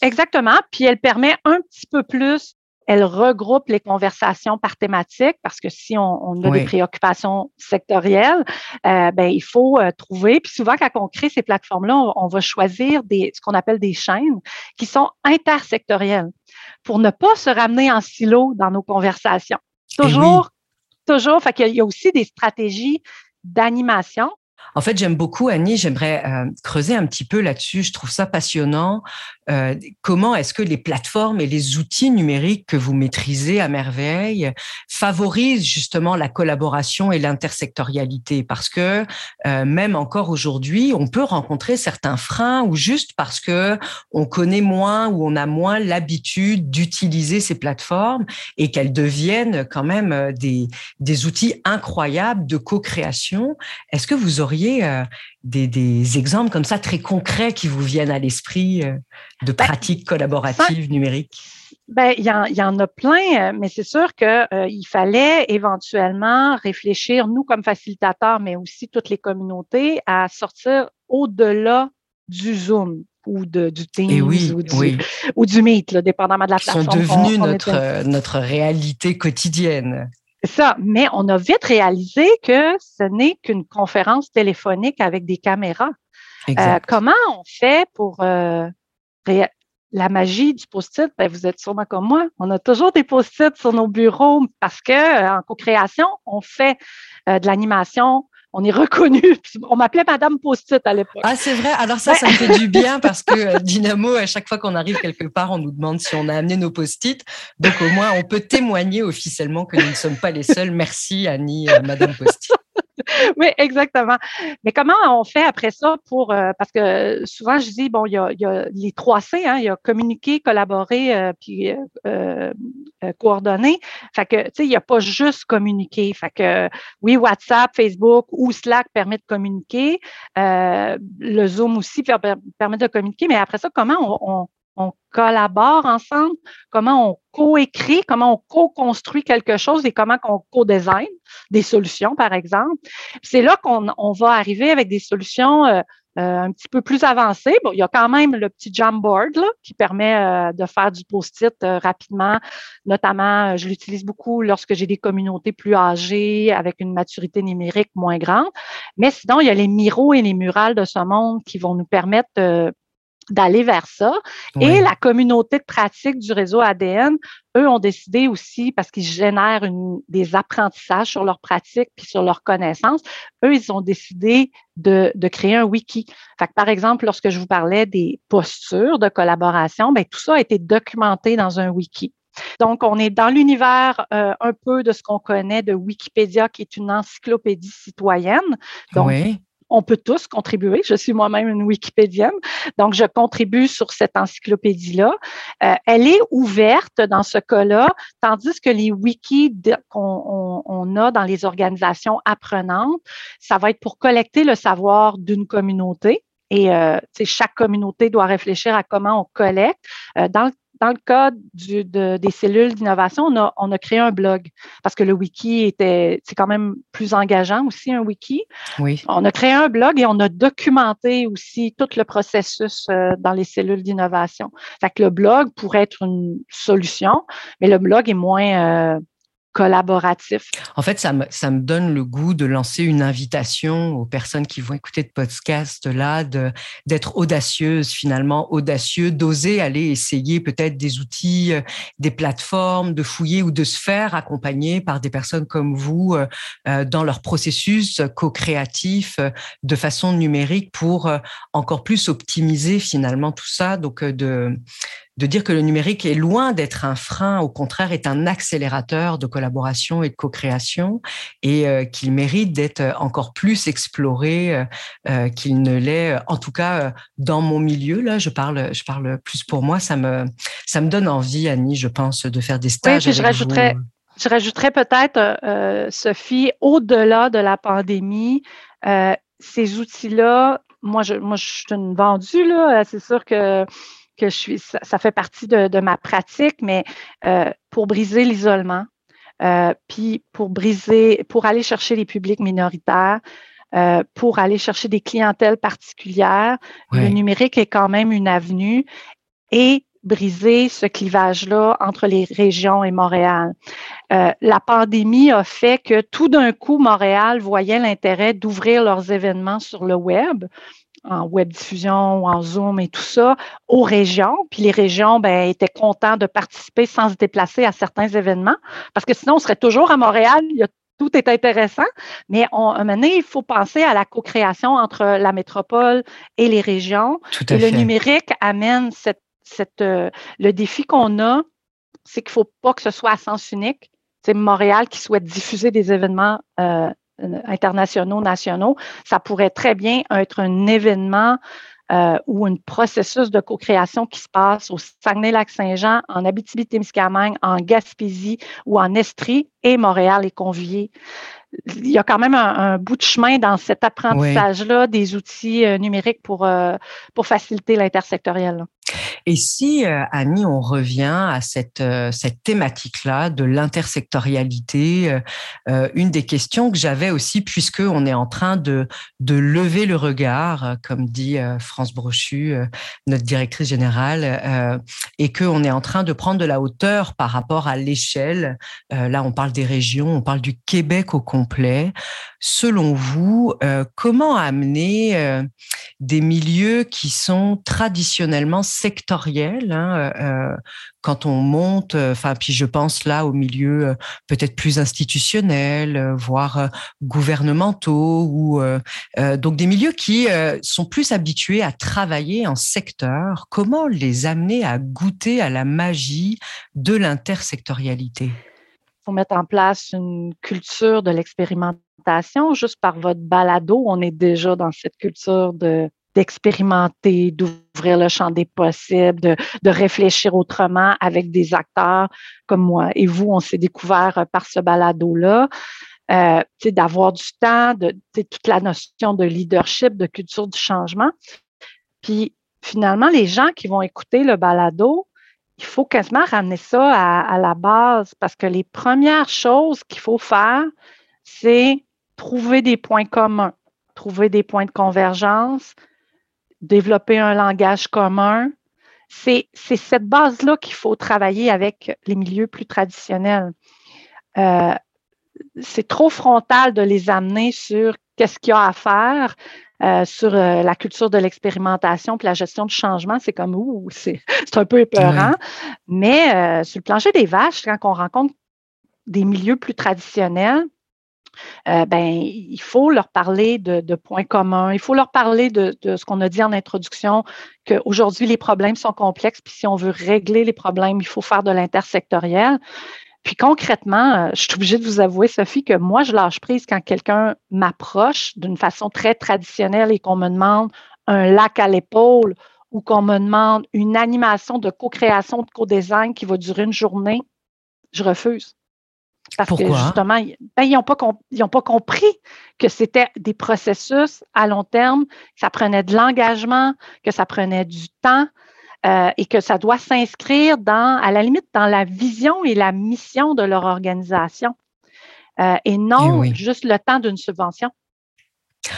Exactement. Puis elle permet un petit peu plus elle regroupe les conversations par thématique parce que si on, a des préoccupations sectorielles, euh, ben, il faut euh, trouver. Puis souvent, quand on crée ces plateformes-là, on, va choisir des, ce qu'on appelle des chaînes qui sont intersectorielles pour ne pas se ramener en silo dans nos conversations. Eh toujours, toujours. Fait qu'il y a aussi des stratégies d'animation en fait, j'aime beaucoup Annie. J'aimerais euh, creuser un petit peu là-dessus. Je trouve ça passionnant. Euh, comment est-ce que les plateformes et les outils numériques que vous maîtrisez à merveille favorisent justement la collaboration et l'intersectorialité? Parce que euh, même encore aujourd'hui, on peut rencontrer certains freins ou juste parce que on connaît moins ou on a moins l'habitude d'utiliser ces plateformes et qu'elles deviennent quand même des, des outils incroyables de co-création. Est-ce que vous auriez des, exemples comme ça très concrets qui vous viennent à l'esprit euh, de ben, pratiques collaboratives numériques? Ben, il y, en a plein, euh, mais c'est sûr qu'il euh, fallait éventuellement réfléchir, nous comme facilitateurs, mais aussi toutes les communautés, à sortir au-delà du Zoom ou de, du Teams eh ou, du, ou, du, Meet, dépendamment de la plateforme. Ils sont devenus notre, notre réalité quotidienne. Ça, mais on a vite réalisé que ce n'est qu'une conférence téléphonique avec des caméras. Euh, comment on fait pour euh, la magie du post-it? Ben, vous êtes sûrement comme moi. On a toujours des post-it sur nos bureaux parce que euh, en co-création, on fait de l'animation on est reconnu. On m'appelait Madame Post-it à l'époque. Ah, c'est vrai. Alors ça, ça me fait du bien parce que euh, Dynamo, à chaque fois qu'on arrive quelque part, on nous demande si on a amené nos post-it. Donc au moins, on peut témoigner officiellement que nous ne sommes pas les seuls. Merci Annie, euh, Madame Post-it. Oui, exactement. Mais comment on fait après ça pour euh, parce que souvent je dis bon, il y a, les trois C, hein, il y a communiquer, collaborer, euh, puis euh, coordonner. Fait que tu sais, il n'y a pas juste communiquer. Fait que oui, WhatsApp, Facebook ou Slack permet de communiquer. le Zoom aussi permet de communiquer. Mais après ça, comment on, on collabore ensemble, comment on coécrit, comment on co-construit quelque chose et comment on co-design des solutions, par exemple. C'est là qu'on va arriver avec des solutions euh, euh, un petit peu plus avancé. Bon, il y a quand même le petit Jamboard qui permet euh, de faire du post-it rapidement. Notamment, je l'utilise beaucoup lorsque j'ai des communautés plus âgées avec une maturité numérique moins grande. Mais sinon, il y a les Miro et les murales de ce monde qui vont nous permettre d'aller vers ça. Et la communauté de pratique du réseau ADN, eux ont décidé aussi, parce qu'ils génèrent des apprentissages sur leurs pratiques puis sur leurs connaissances, eux, ils ont décidé de, créer un wiki. Fait par exemple, lorsque je vous parlais des postures de collaboration, ben, tout ça a été documenté dans un wiki. Donc, on est dans l'univers euh, un peu de ce qu'on connaît de Wikipédia, qui est une encyclopédie citoyenne. Donc, oui on peut tous contribuer. Je suis moi-même une Wikipédienne, donc je contribue sur cette encyclopédie-là. Euh, elle est ouverte dans ce cas-là, tandis que les wikis qu'on a dans les organisations apprenantes, ça va être pour collecter le savoir d'une communauté. Et euh, chaque communauté doit réfléchir à comment on collecte. Euh, dans le cas du, des cellules d'innovation, on a, on a créé un blog parce que le wiki était, c'est quand même plus engageant aussi, un wiki. Oui. On a créé un blog et on a documenté aussi tout le processus euh, dans les cellules d'innovation. Fait que le blog pourrait être une solution, mais le blog est moins, euh, collaboratif. En fait, ça me, ça me donne le goût de lancer une invitation aux personnes qui vont écouter ce podcast-là, d'être audacieuses finalement, audacieux, d'oser aller essayer peut-être des outils, euh, des plateformes, de fouiller ou de se faire accompagner par des personnes comme vous euh, euh, dans leur processus co-créatif de façon numérique pour encore plus optimiser finalement tout ça. Donc, de, de dire que le numérique est loin d'être un frein, au contraire est un accélérateur de collaboration et de co-création et euh, qu'il mérite d'être encore plus exploré euh, euh, qu'il ne l'est. En tout cas, dans mon milieu, là, je parle, je parle plus pour moi. Ça me, ça me donne envie, Annie, je pense, de faire des stages. Oui, je rajouterais, je rajouterais peut-être, Sophie, au-delà de la pandémie, ces outils-là. Moi, je, moi, je suis une vendue là. C'est sûr que que je suis, ça, fait partie de, ma pratique, mais euh, pour briser l'isolement, euh, puis pour briser, pour aller chercher les publics minoritaires, euh, pour aller chercher des clientèles particulières, le numérique est quand même une avenue et briser ce clivage-là entre les régions et Montréal. la pandémie a fait que tout d'un coup, Montréal voyait l'intérêt d'ouvrir leurs événements sur le web en web diffusion ou en Zoom et tout ça aux régions. Puis les régions ben, étaient contents de participer sans se déplacer à certains événements parce que sinon, on serait toujours à Montréal. tout est intéressant, mais on, à un moment donné, il faut penser à la co-création entre la métropole et les régions. et le numérique amène cette, cette, euh, le défi qu'on a, c'est qu'il ne faut pas que ce soit à sens unique. C'est Montréal qui souhaite diffuser des événements euh, internationaux, nationaux, ça pourrait très bien être un événement euh, ou un processus de co-création qui se passe au Saguenay-Lac-Saint-Jean, en Abitibi-Témiscamingue, en Gaspésie ou en Estrie et Montréal est convié. Il y a quand même un, bout de chemin dans cet apprentissage-là des outils euh, numériques pour, pour faciliter l'intersectoriel. Et si, euh, Annie, on revient à cette, euh, cette thématique-là de l'intersectorialité, euh, une des questions que j'avais aussi, puisque on est en train de, de lever le regard, comme dit France Brochu, notre directrice générale, et qu'on est en train de prendre de la hauteur par rapport à l'échelle. là, on parle des régions, on parle du Québec au complet. Selon vous, comment amener des milieux qui sont traditionnellement sectoriels. Hein, euh, quand on monte, euh, enfin, puis je pense là au milieu euh, peut-être plus institutionnel, voire gouvernementaux, ou donc des milieux qui sont plus habitués à travailler en secteur. Comment les amener à goûter à la magie de l'intersectorialité? Faut mettre en place une culture de l'expérimentation. Juste par votre balado, on est déjà dans cette culture de d'expérimenter, d'ouvrir le champ des possibles, de, de, réfléchir autrement avec des acteurs comme moi et vous. On s'est découvert euh, par ce balado-là. Euh, d'avoir du temps, toute la notion de leadership, de culture du changement. Puis finalement, les gens qui vont écouter le balado, il faut quasiment ramener ça à, la base parce que les premières choses qu'il faut faire, c'est trouver des points communs, trouver des points de convergence, développer un langage commun. C'est cette base-là qu'il faut travailler avec les milieux plus traditionnels. Euh, c'est trop frontal de les amener sur qu'est-ce qu'il y a à faire, euh, sur euh, la culture de l'expérimentation puis la gestion du changement, c'est comme ouh, c'est un peu épeurant. Mais euh, sur le plancher des vaches, quand on rencontre des milieux plus traditionnels, ben, il faut leur parler de, points communs, il faut leur parler de, de ce qu'on a dit en introduction, qu'aujourd'hui les problèmes sont complexes, puis si on veut régler les problèmes, il faut faire de l'intersectoriel. Puis concrètement, euh, je suis obligée de vous avouer, Sophie, que moi, je lâche prise quand quelqu'un m'approche d'une façon très traditionnelle et qu'on me demande un lac à l'épaule ou qu'on me demande une animation de co-création, de co-design qui va durer une journée, je refuse. Parce que justement, ben, ils n'ont pas, pas, compris que c'était des processus à long terme, que ça prenait de l'engagement, que ça prenait du temps, euh, et que ça doit s'inscrire dans, à la limite, dans la vision et la mission de leur organisation euh, et non eh juste le temps d'une subvention.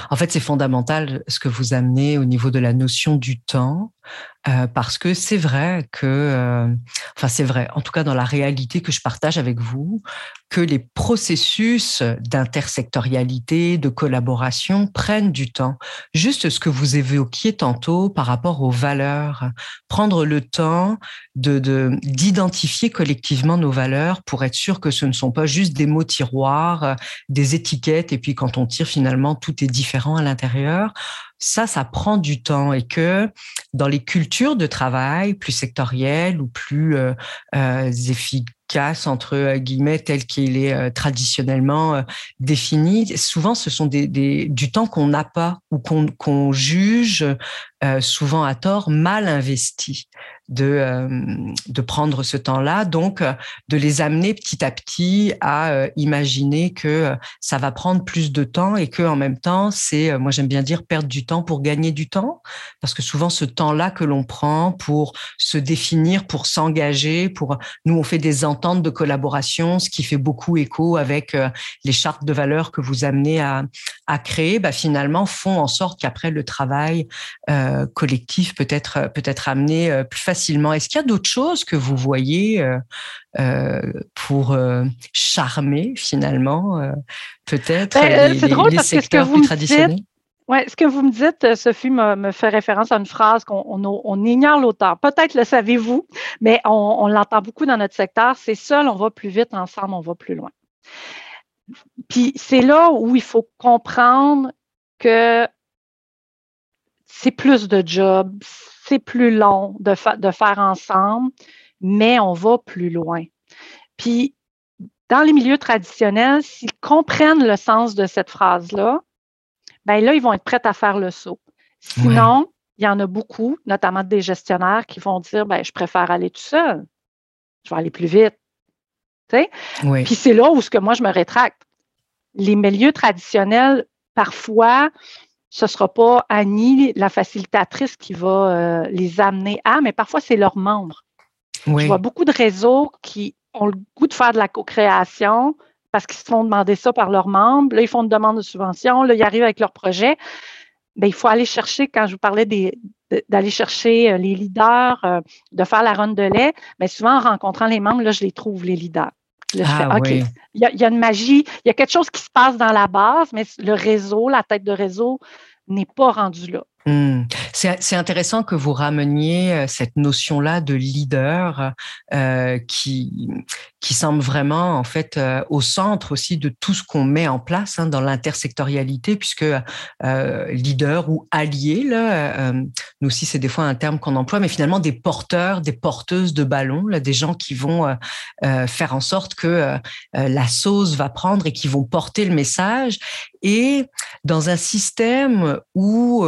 En fait, c'est fondamental ce que vous amenez au niveau de la notion du temps, parce que c'est vrai que, enfin c'est vrai, en tout cas dans la réalité que je partage avec vous, que les processus d'intersectorialité, de collaboration prennent du temps. Juste ce que vous évoquiez tantôt par rapport aux valeurs, prendre le temps de d'identifier collectivement nos valeurs pour être sûr que ce ne sont pas juste des mots tiroirs, des étiquettes, et puis quand on tire finalement tout est différent à l'intérieur ça, ça prend du temps et que dans les cultures de travail plus sectorielles ou plus euh, euh, efficaces, entre euh, guillemets, tel qu'il est traditionnellement défini, souvent ce sont des, du temps qu'on n'a pas ou qu'on juge souvent à tort mal investi de, euh, de prendre ce temps-là, donc euh, de les amener petit à petit à euh, imaginer que ça va prendre plus de temps et que en même temps, c'est, moi j'aime bien dire, perdre du temps pour gagner du temps, parce que souvent ce temps-là que l'on prend pour se définir, pour s'engager, pour nous on fait des ententes de collaboration, ce qui fait beaucoup écho avec les chartes de valeurs que vous amenez à, à créer, bah, finalement font en sorte qu'après le travail collectif peut être peut être amené plus facilement est-ce qu'il y a d'autres choses que vous voyez euh, euh, pour euh, charmer finalement peut-être ben, les, secteurs plus traditionnels? oui, ce que vous me dites, Sophie, me, fait référence à une phrase qu'on ignore l'auteur. Peut-être le savez-vous, mais on, l'entend beaucoup dans notre secteur. C'est seul, on va plus vite, ensemble, on va plus loin. Puis c'est là où il faut comprendre que c'est plus de jobs, c'est plus long de, de faire ensemble, mais on va plus loin. Puis, dans les milieux traditionnels, s'ils comprennent le sens de cette phrase-là, ben là, ils vont être prêts à faire le saut. Sinon, il y en a beaucoup, notamment des gestionnaires, qui vont dire ben, je préfère aller tout seul. Je vais aller plus vite. Puis c'est là où ce que moi, je me rétracte. Les milieux traditionnels, parfois, ce ne sera pas Annie, la facilitatrice, qui va euh, les amener à, mais parfois c'est leurs membres. Je vois beaucoup de réseaux qui ont le goût de faire de la co-création parce qu'ils se font demander ça par leurs membres. Là, ils font une demande de subvention, là, ils arrivent avec leur projet. Bien, il faut aller chercher, quand je vous parlais d'aller chercher euh, les leaders, euh, de faire la ronde de lait, mais souvent en rencontrant les membres, là, je les trouve, les leaders. Ah OK, il, y a, une magie, il y a quelque chose qui se passe dans la base, mais le réseau, la tête de réseau n'est pas rendu là. Hmm. C'est intéressant que vous rameniez euh, cette notion-là de leader euh, qui qui semble vraiment en fait euh, au centre aussi de tout ce qu'on met en place hein, dans l'intersectorialité, puisque euh, leader ou allié, là, nous aussi c'est des fois un terme qu'on emploie, mais finalement des porteurs, des porteuses de ballons, là, des gens qui vont faire en sorte que la sauce va prendre et qui vont porter le message. Et dans un système où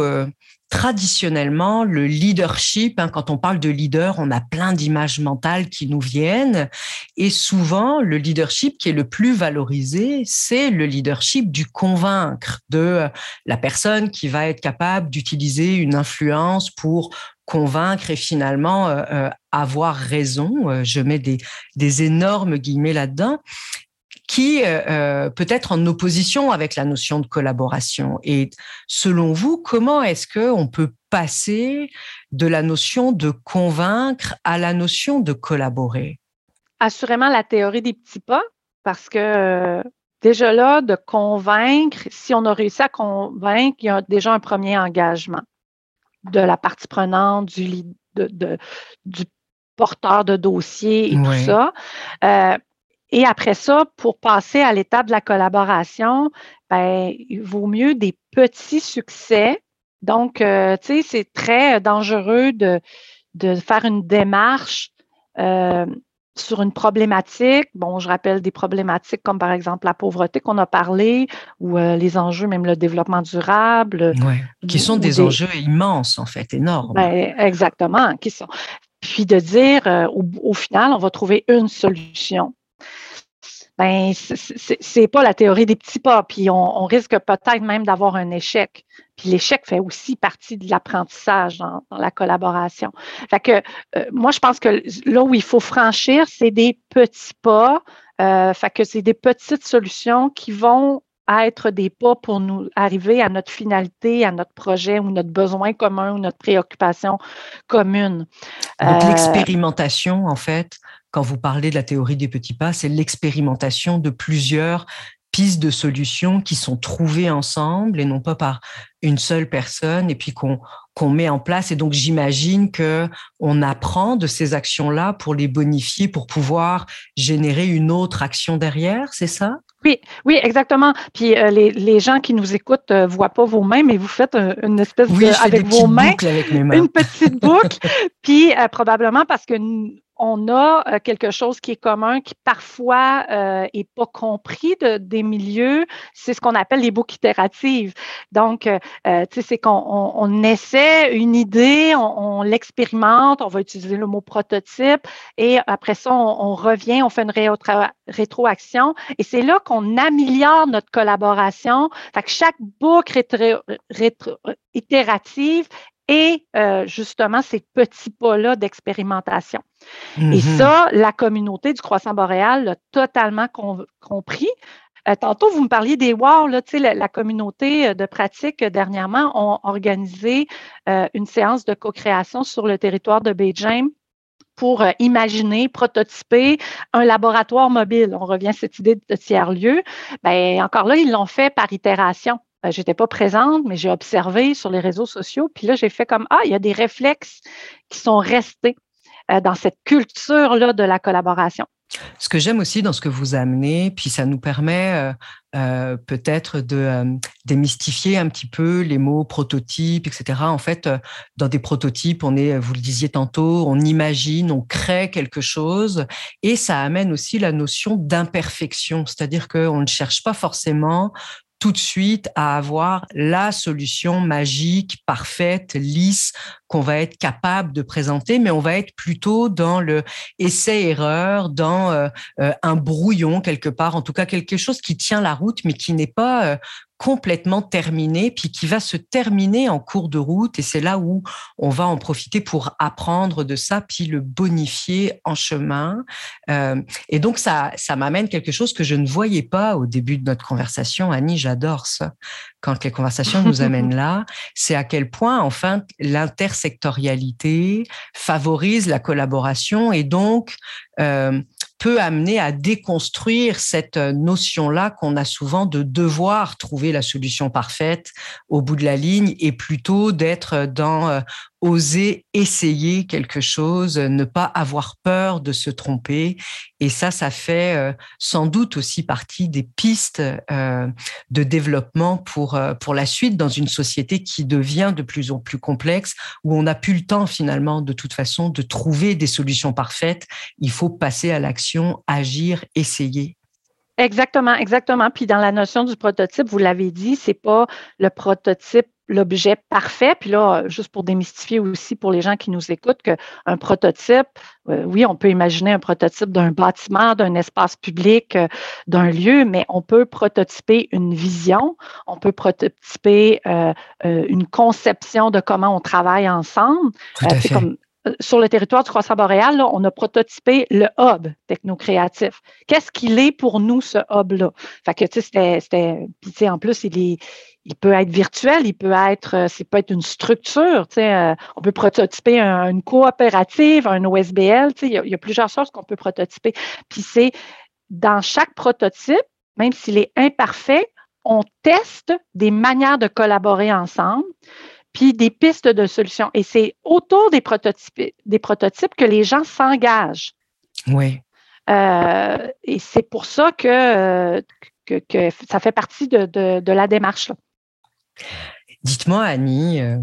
traditionnellement, le leadership, hein, quand on parle de leader, on a plein d'images mentales qui nous viennent. Et souvent, le leadership qui est le plus valorisé, c'est le leadership du convaincre, de euh, la personne qui va être capable d'utiliser une influence pour convaincre et finalement euh, euh, avoir raison. Je mets des, des énormes guillemets là-dedans qui euh, euh, peut être en opposition avec la notion de collaboration. Et selon vous, comment est-ce qu'on peut passer de la notion de convaincre à la notion de collaborer? Assurément la théorie des petits pas, parce que déjà là, de convaincre, si on a réussi à convaincre, il y a déjà un premier engagement de la partie prenante, du, du porteur de dossier et tout ça. Euh, et après ça, pour passer à l'étape de la collaboration, ben, il vaut mieux des petits succès. Donc, euh, tu sais, c'est très dangereux de, de faire une démarche euh, sur une problématique. Bon, je rappelle des problématiques comme par exemple la pauvreté qu'on a parlé, ou les enjeux, même le développement durable. Ouais, qui sont des, enjeux immenses, en fait, énormes. Ben, exactement, qui sont puis de dire euh, au, final, on va trouver une solution. Ben, c'est pas la théorie des petits pas, puis on, risque peut-être même d'avoir un échec. Puis l'échec fait aussi partie de l'apprentissage dans, la collaboration. Fait que euh, moi, je pense que là où il faut franchir, c'est des petits pas. Euh, fait que c'est des petites solutions qui vont être des pas pour nous arriver à notre finalité, à notre projet ou notre besoin commun ou notre préoccupation commune. Donc euh, l'expérimentation, en fait, quand vous parlez de la théorie des petits pas, c'est l'expérimentation de plusieurs pistes de solutions qui sont trouvées ensemble et non pas par une seule personne et puis qu'on qu'on met en place et donc j'imagine que on apprend de ces actions-là pour les bonifier pour pouvoir générer une autre action derrière, c'est ça? Oui, oui, exactement. Puis euh, les, les, gens qui nous écoutent ne euh, voient pas vos mains, mais vous faites une espèce de avec vos mains, avec mes mains, une petite boucle. puis euh, probablement parce que on a euh, quelque chose qui est commun, qui parfois n'est euh, pas compris de, des milieux. C'est ce qu'on appelle les boucles itératives. Donc, euh, tu sais, c'est qu'on essaie une idée, on, l'expérimente, on va utiliser le mot prototype, et après ça, on, revient, on fait une rétroaction, et c'est là qu'on améliore notre collaboration. Fait que chaque boucle rétro, itérative et euh, justement ces petits pas-là d'expérimentation. Et mm-hmm. ça, la communauté du croissant boréal l'a totalement compris. Euh, tantôt, vous me parliez des WOW, là, la, la communauté euh, de pratique dernièrement ont organisé une séance de co-création sur le territoire de Beijing pour imaginer, prototyper un laboratoire mobile. On revient à cette idée de tiers-lieu. Ben, encore là, ils l'ont fait par itération. Je euh, j'étais pas présente, mais j'ai observé sur les réseaux sociaux. Puis là, j'ai fait comme ah, il y a des réflexes qui sont restés euh, dans cette culture-là de la collaboration. Ce que j'aime aussi dans ce que vous amenez, puis ça nous permet euh, peut-être de démystifier un petit peu les mots prototype, etc. En fait, dans des prototypes, on est, vous le disiez tantôt, on imagine, on crée quelque chose, et ça amène aussi la notion d'imperfection, c'est-à-dire qu'on ne cherche pas forcément tout de suite à avoir la solution magique, parfaite, lisse qu'on va être capable de présenter, mais on va être plutôt dans le essai-erreur, dans euh, euh, un brouillon quelque part, en tout cas quelque chose qui tient la route, mais qui n'est pas euh, complètement terminé, puis qui va se terminer en cours de route. Et c'est là où on va en profiter pour apprendre de ça, puis le bonifier en chemin. Et donc, ça, ça m'amène quelque chose que je ne voyais pas au début de notre conversation. Annie, j'adore ça. Quand les conversations nous amènent là, c'est à quel point, enfin, l'intersectorialité favorise la collaboration et donc euh, peut amener à déconstruire cette notion-là qu'on a souvent de devoir trouver la solution parfaite au bout de la ligne et plutôt d'être dans euh, oser essayer quelque chose, ne pas avoir peur de se tromper. Et ça, ça fait euh, sans doute aussi partie des pistes euh, de développement pour, pour la suite dans une société qui devient de plus en plus complexe, où on n'a plus le temps finalement de toute façon de trouver des solutions parfaites. Il faut passer à l'action, agir, essayer. Exactement, exactement. Puis dans la notion du prototype, vous l'avez dit, c'est pas le prototype l'objet parfait. Puis là, juste pour démystifier aussi pour les gens qui nous écoutent, qu'un prototype, euh, oui, on peut imaginer un prototype d'un bâtiment, d'un espace public, euh, d'un lieu, mais on peut prototyper une vision, on peut prototyper euh, une conception de comment on travaille ensemble. Tout à fait. Comme, sur le territoire du croissant boréal, on a prototypé le hub technocréatif. Qu'est-ce qu'il est pour nous, ce hub-là? Fait c'était, en plus, il peut être virtuel, il peut être, euh, une structure, euh, on peut prototyper une coopérative, un OSBL, il y, a, il y a plusieurs choses qu'on peut prototyper. Puis c'est dans chaque prototype, même s'il est imparfait, on teste des manières de collaborer ensemble puis des pistes de solutions. Et c'est autour des prototypes, des prototypes que les gens s'engagent. Oui. Euh, et c'est pour ça que, que, ça fait partie de, de, la démarche. Dites-moi, Annie, euh,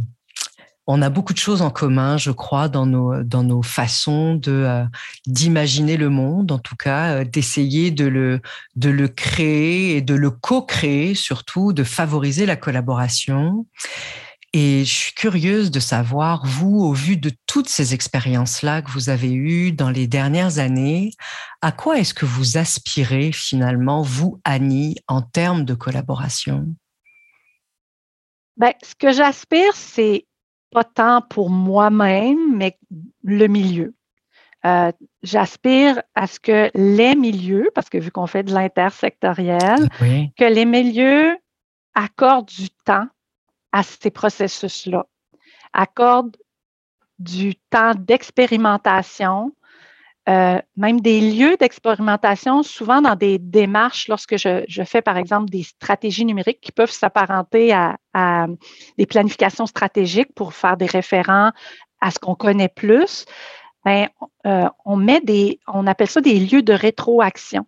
on a beaucoup de choses en commun, je crois, dans nos, dans nos façons de, euh, d'imaginer le monde, en tout cas, d'essayer de le, de le créer et de le co-créer, surtout, de favoriser la collaboration. Et je suis curieuse de savoir, vous, au vu de toutes ces expériences-là que vous avez eues dans les dernières années, à quoi est-ce que vous aspirez finalement, vous, Annie, en termes de collaboration? Ben, ce que j'aspire, c'est pas tant pour moi-même, mais le milieu. Euh, j'aspire à ce que les milieux, parce que vu qu'on fait de l'intersectoriel, que les milieux accordent du temps à ces processus-là, accorde du temps d'expérimentation, euh, même des lieux d'expérimentation, souvent dans des démarches, lorsque je, fais par exemple des stratégies numériques qui peuvent s'apparenter à, des planifications stratégiques pour faire des référents à ce qu'on connaît plus, ben, euh, on met des, appelle ça des lieux de rétroaction.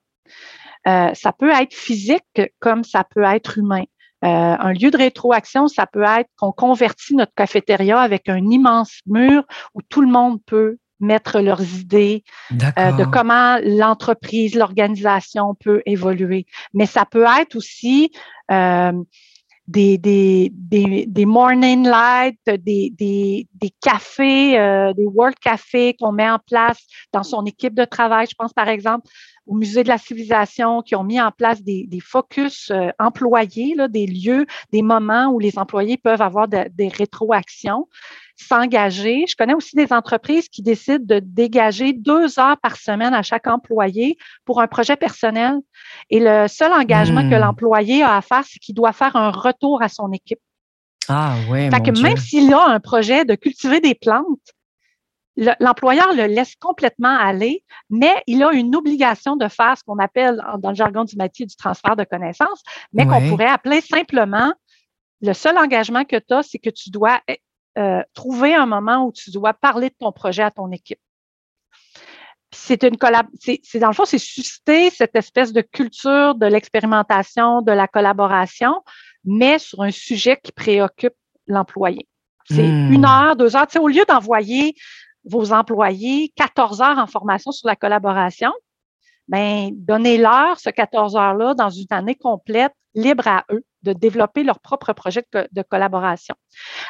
Euh, ça peut être physique comme ça peut être humain. Euh, un lieu de rétroaction, ça peut être qu'on convertit notre cafétéria avec un immense mur où tout le monde peut mettre leurs idées euh, de comment l'entreprise, l'organisation peut évoluer. Mais ça peut être aussi euh, des, des, des, des, morning lights, des, des, des cafés, euh, des world cafés qu'on met en place dans son équipe de travail. Je pense par exemple au Musée de la civilisation qui ont mis en place des, des focus euh, employés, là, des lieux, des moments où les employés peuvent avoir des rétroactions s'engager. Je connais aussi des entreprises qui décident de dégager deux heures par semaine à chaque employé pour un projet personnel. Et le seul engagement que hmm. l'employé a à faire, c'est qu'il doit faire un retour à son équipe. Ah oui. Fait que même s'il a un projet de cultiver des plantes, l'employeur le laisse complètement aller, mais il a une obligation de faire ce qu'on appelle dans le jargon du métier du transfert de connaissances, mais qu'on pourrait appeler simplement le seul engagement que tu as, c'est que tu dois euh, trouver un moment où tu dois parler de ton projet à ton équipe. C'est une collab c'est dans le fond, c'est susciter cette espèce de culture de l'expérimentation, de la collaboration, mais sur un sujet qui préoccupe l'employé. C'est hmm. une heure, deux heures. Tu sais, au lieu d'envoyer vos employés 14 heures en formation sur la collaboration, ben, donnez-leur ce 14 heures-là dans une année complète, libre à eux de développer leur propre projet de, collaboration.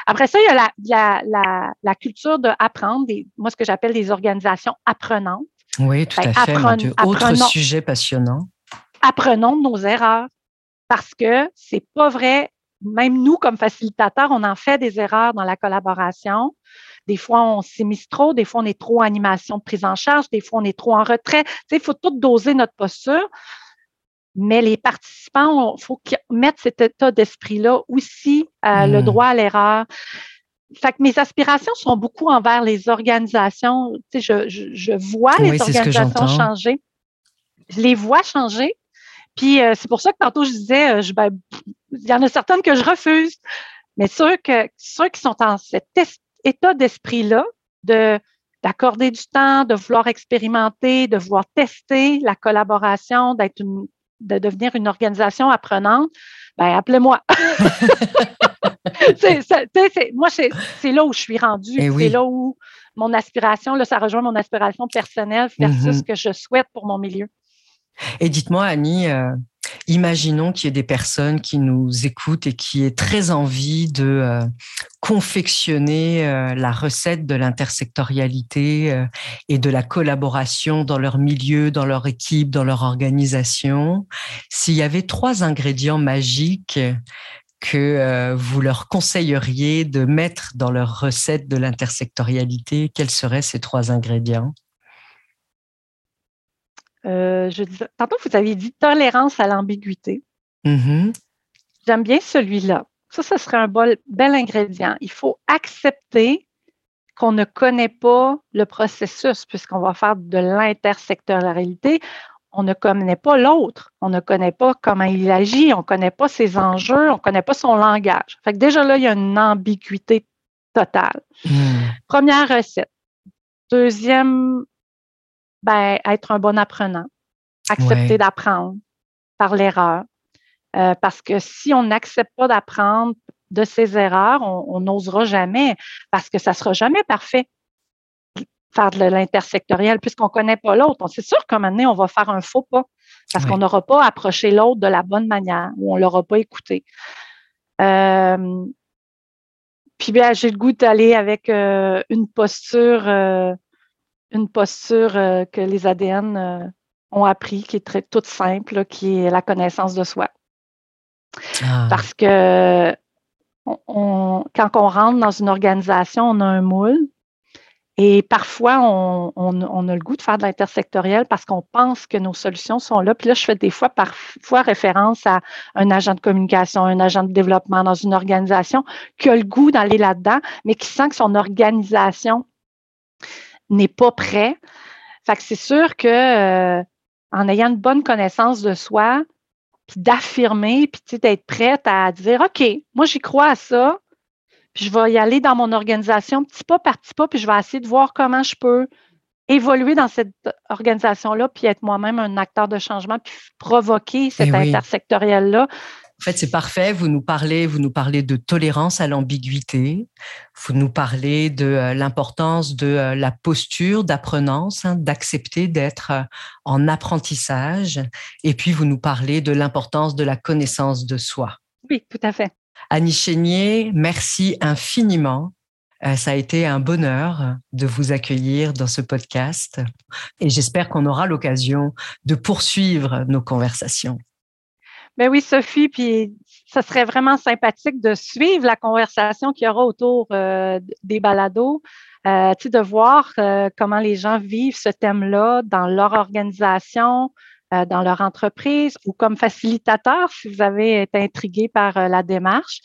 Après ça, il y a la, la, culture d'apprendre, moi, ce que j'appelle des organisations apprenantes. Oui, tout ben, à fait. Autre sujet passionnant. Apprenons de nos erreurs parce que c'est pas vrai. Même nous, comme facilitateurs, on en fait des erreurs dans la collaboration. Des fois, on s'immisce trop, des fois, on est trop en animation de prise en charge, des fois, on est trop en retrait. Tu sais, il faut tout doser notre posture. Mais les participants, il faut qu'ils mettent cet état d'esprit-là aussi, euh, le hmm. droit à l'erreur. Fait que mes aspirations sont beaucoup envers les organisations. Tu sais, je, je, vois les organisations changer. Je les vois changer. Puis euh, c'est pour ça que tantôt je disais, euh, je, ben, il y en a certaines que je refuse. Mais ceux, que, ceux qui sont en cet état d'esprit-là, de d'accorder du temps, de vouloir expérimenter, de vouloir tester la collaboration, d'être une, de devenir une organisation apprenante, ben appelez-moi. moi, c'est là où je suis rendue. Eh c'est là où mon aspiration, là, ça rejoint mon aspiration personnelle versus mm-hmm. ce que je souhaite pour mon milieu. Et dites-moi, Annie, euh, imaginons qu'il y ait des personnes qui nous écoutent et qui aient très envie de euh, confectionner euh, la recette de l'intersectorialité euh, et de la collaboration dans leur milieu, dans leur équipe, dans leur organisation. S'il y avait trois ingrédients magiques que vous leur conseilleriez de mettre dans leur recette de l'intersectorialité Quels seraient ces trois ingrédients? Euh, je tantôt, vous aviez dit tolérance à l'ambiguïté. Mm-hmm. J'aime bien celui-là. Ça, ce serait un bel, bel ingrédient. Il faut accepter qu'on ne connaît pas le processus puisqu'on va faire de l'intersectorialité. On ne connaît pas l'autre. On ne connaît pas comment il agit. On ne connaît pas ses enjeux. On ne connaît pas son langage. Fait que déjà là, il y a une ambiguïté totale. Hmm. Première recette. Deuxième, ben, être un bon apprenant. Accepter d'apprendre par l'erreur. Euh, parce que si on n'accepte pas d'apprendre de ses erreurs, on n'osera jamais parce que ça ne sera jamais parfait faire de l'intersectoriel puisqu'on ne connaît pas l'autre. C'est sûr qu'à un moment donné, on va faire un faux pas parce qu'on n'aura pas approché l'autre de la bonne manière ou on ne l'aura pas écouté. Euh, puis bien, j'ai le goût d'aller avec euh, une posture, euh, une posture que les ADN ont appris, qui est très toute simple, qui est la connaissance de soi. Ah. Parce que quand on rentre dans une organisation, on a un moule. Et parfois, on, a le goût de faire de l'intersectoriel parce qu'on pense que nos solutions sont là. Puis là, je fais des fois parfois référence à un agent de communication, un agent de développement dans une organisation qui a le goût d'aller là-dedans, mais qui sent que son organisation n'est pas prêt. Fait que c'est sûr que euh, en ayant une bonne connaissance de soi, puis d'affirmer, puis d'être prête à dire, OK, moi j'y crois à ça, puis je vais y aller dans mon organisation petit pas par petit pas, puis je vais essayer de voir comment je peux évoluer dans cette organisation-là, puis être moi-même un acteur de changement, puis provoquer cet eh intersectoriel-là. En fait, c'est parfait. Vous nous parlez, vous nous parlez de tolérance à l'ambiguïté. Vous nous parlez de euh, l'importance de euh, la posture d'apprenance, hein, d'accepter d'être euh, en apprentissage. Et puis, vous nous parlez de l'importance de la connaissance de soi. Oui, tout à fait. Annie Chénier, merci infiniment. Ça a été un bonheur de vous accueillir dans ce podcast et j'espère qu'on aura l'occasion de poursuivre nos conversations. Ben oui, Sophie, puis ça serait vraiment sympathique de suivre la conversation qu'il y aura autour euh, des balados, euh, de voir euh, comment les gens vivent ce thème-là dans leur organisation, dans leur entreprise ou comme facilitateur, si vous avez été intrigué par la démarche.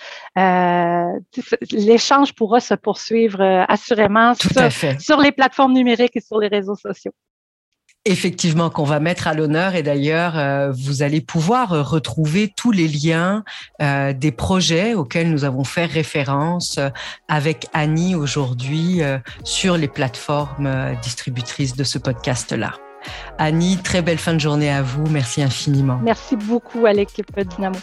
L'échange pourra se poursuivre assurément sur les plateformes numériques et sur les réseaux sociaux. Effectivement, qu'on va mettre à l'honneur et d'ailleurs, euh, vous allez pouvoir retrouver tous les liens euh, des projets auxquels nous avons fait référence euh, avec Annie aujourd'hui sur les plateformes distributrices de ce podcast-là. Annie, très belle fin de journée à vous. Merci infiniment. Merci beaucoup à l'équipe Dynamo.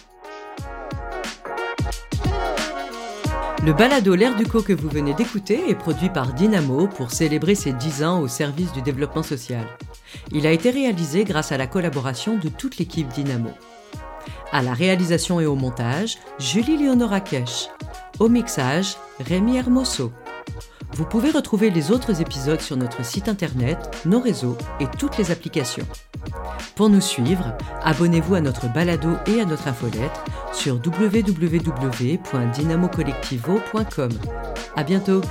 Le balado L'air du co que vous venez d'écouter est produit par Dynamo pour célébrer ses 10 ans au service du développement social. Il a été réalisé grâce à la collaboration de toute l'équipe Dynamo. À la réalisation et au montage, Julie Léonora Kesch. Au mixage, Rémi Hermoso. Vous pouvez retrouver les autres épisodes sur notre site internet, nos réseaux et toutes les applications. Pour nous suivre, abonnez-vous à notre balado et à notre infolettre sur www.dynamocollectivo.com. À bientôt!